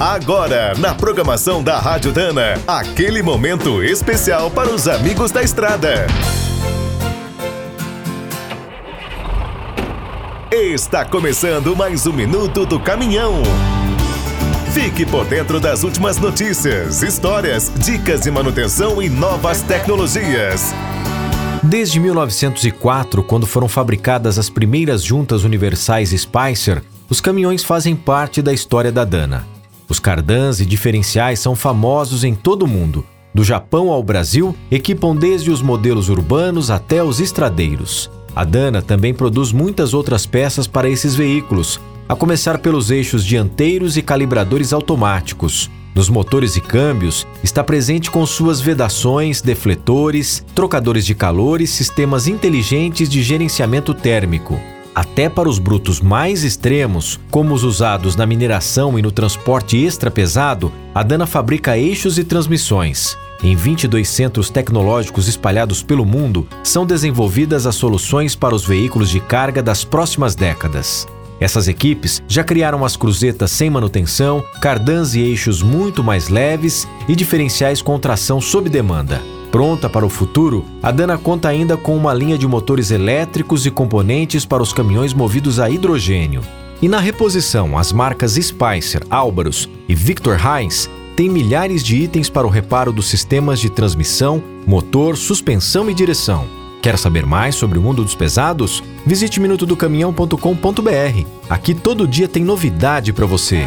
Agora, na programação da Rádio Dana, aquele momento especial para os amigos da estrada. Está começando mais um minuto do caminhão. Fique por dentro das últimas notícias, histórias, dicas de manutenção e novas tecnologias. Desde 1904, quando foram fabricadas as primeiras juntas universais Spicer, os caminhões fazem parte da história da Dana. Os cardãs e diferenciais são famosos em todo o mundo. Do Japão ao Brasil, equipam desde os modelos urbanos até os estradeiros. A Dana também produz muitas outras peças para esses veículos, a começar pelos eixos dianteiros e calibradores automáticos. Nos motores e câmbios, está presente com suas vedações, defletores, trocadores de calor e sistemas inteligentes de gerenciamento térmico. Até para os brutos mais extremos, como os usados na mineração e no transporte extra pesado, a Dana fabrica eixos e transmissões. Em 22 centros tecnológicos espalhados pelo mundo, são desenvolvidas as soluções para os veículos de carga das próximas décadas. Essas equipes já criaram as cruzetas sem manutenção, cardãs e eixos muito mais leves e diferenciais com tração sob demanda. Pronta para o futuro, a Dana conta ainda com uma linha de motores elétricos e componentes para os caminhões movidos a hidrogênio. E na reposição, as marcas Spicer, Álvaros e Victor Heinz têm milhares de itens para o reparo dos sistemas de transmissão, motor, suspensão e direção. Quer saber mais sobre o mundo dos pesados? Visite minutodocaminhão.com.br. Aqui todo dia tem novidade para você.